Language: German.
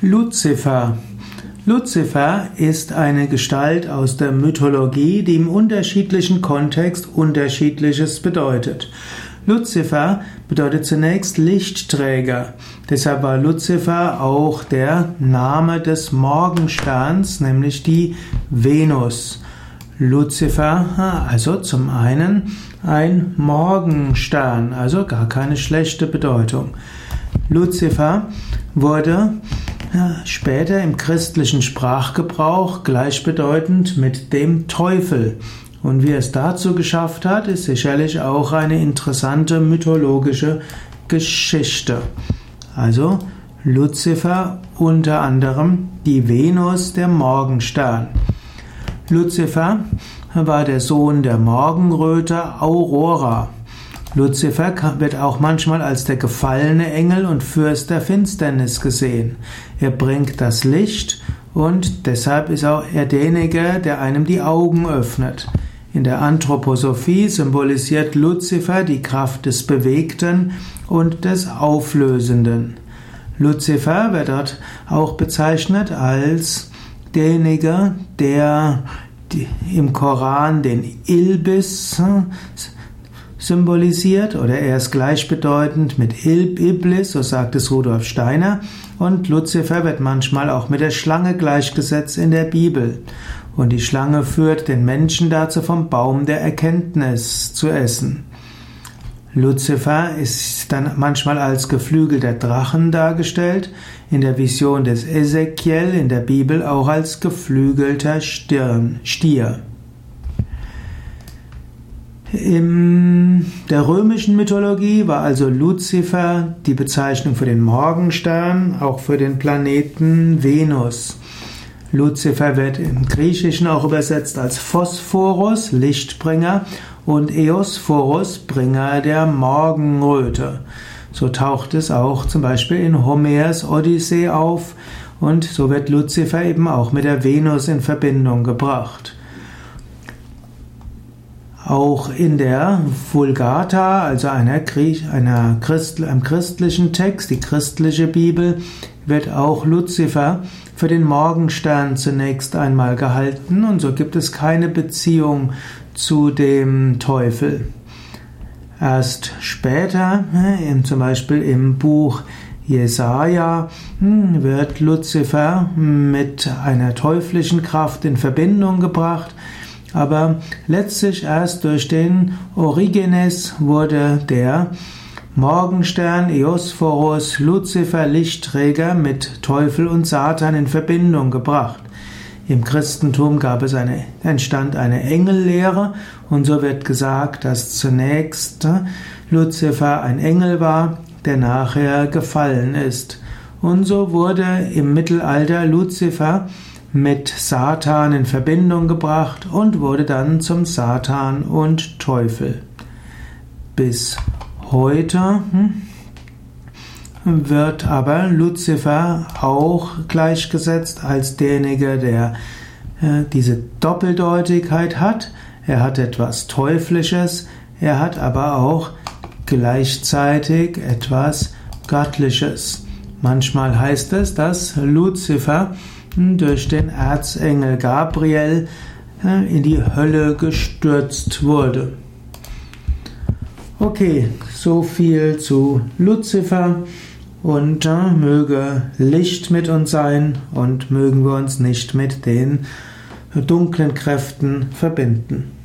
Luzifer. Luzifer ist eine Gestalt aus der Mythologie, die im unterschiedlichen Kontext unterschiedliches bedeutet. Luzifer bedeutet zunächst Lichtträger. Deshalb war Luzifer auch der Name des Morgensterns, nämlich die Venus. Luzifer, also zum einen ein Morgenstern, also gar keine schlechte Bedeutung. Luzifer wurde später im christlichen Sprachgebrauch gleichbedeutend mit dem Teufel. Und wie er es dazu geschafft hat, ist sicherlich auch eine interessante mythologische Geschichte. Also Luzifer unter anderem die Venus, der Morgenstern. Luzifer war der Sohn der Morgenröte Aurora. Luzifer wird auch manchmal als der gefallene Engel und Fürst der Finsternis gesehen. Er bringt das Licht und deshalb ist auch er derjenige, der einem die Augen öffnet. In der Anthroposophie symbolisiert Luzifer die Kraft des Bewegten und des Auflösenden. Luzifer wird dort auch bezeichnet als derjenige, der im Koran den Ilbis symbolisiert oder er ist gleichbedeutend mit Iblis, so sagt es Rudolf Steiner, und Luzifer wird manchmal auch mit der Schlange gleichgesetzt in der Bibel. Und die Schlange führt den Menschen dazu, vom Baum der Erkenntnis zu essen. Luzifer ist dann manchmal als geflügelter Drachen dargestellt, in der Vision des Ezekiel in der Bibel auch als geflügelter Stirn, Stier. In der römischen Mythologie war also Luzifer die Bezeichnung für den Morgenstern, auch für den Planeten Venus. Luzifer wird im Griechischen auch übersetzt als Phosphorus, Lichtbringer, und Eosphorus, Bringer der Morgenröte. So taucht es auch zum Beispiel in Homers Odyssee auf und so wird Luzifer eben auch mit der Venus in Verbindung gebracht. Auch in der Vulgata, also einer, einer Christ, einem christlichen Text, die christliche Bibel, wird auch Luzifer für den Morgenstern zunächst einmal gehalten und so gibt es keine Beziehung zu dem Teufel. Erst später, zum Beispiel im Buch Jesaja, hm, wird Luzifer mit einer teuflischen Kraft in Verbindung gebracht aber letztlich erst durch den Origenes wurde der Morgenstern, Eosphorus, Luzifer, Lichtträger mit Teufel und Satan in Verbindung gebracht. Im Christentum gab es eine, entstand eine Engellehre und so wird gesagt, dass zunächst Luzifer ein Engel war, der nachher gefallen ist. Und so wurde im Mittelalter Luzifer mit Satan in Verbindung gebracht und wurde dann zum Satan und Teufel. Bis heute hm, wird aber Luzifer auch gleichgesetzt als derjenige, der äh, diese Doppeldeutigkeit hat. Er hat etwas Teuflisches, er hat aber auch gleichzeitig etwas Göttliches. Manchmal heißt es, dass Luzifer durch den Erzengel Gabriel äh, in die Hölle gestürzt wurde. Okay, so viel zu Luzifer und äh, möge Licht mit uns sein und mögen wir uns nicht mit den dunklen Kräften verbinden.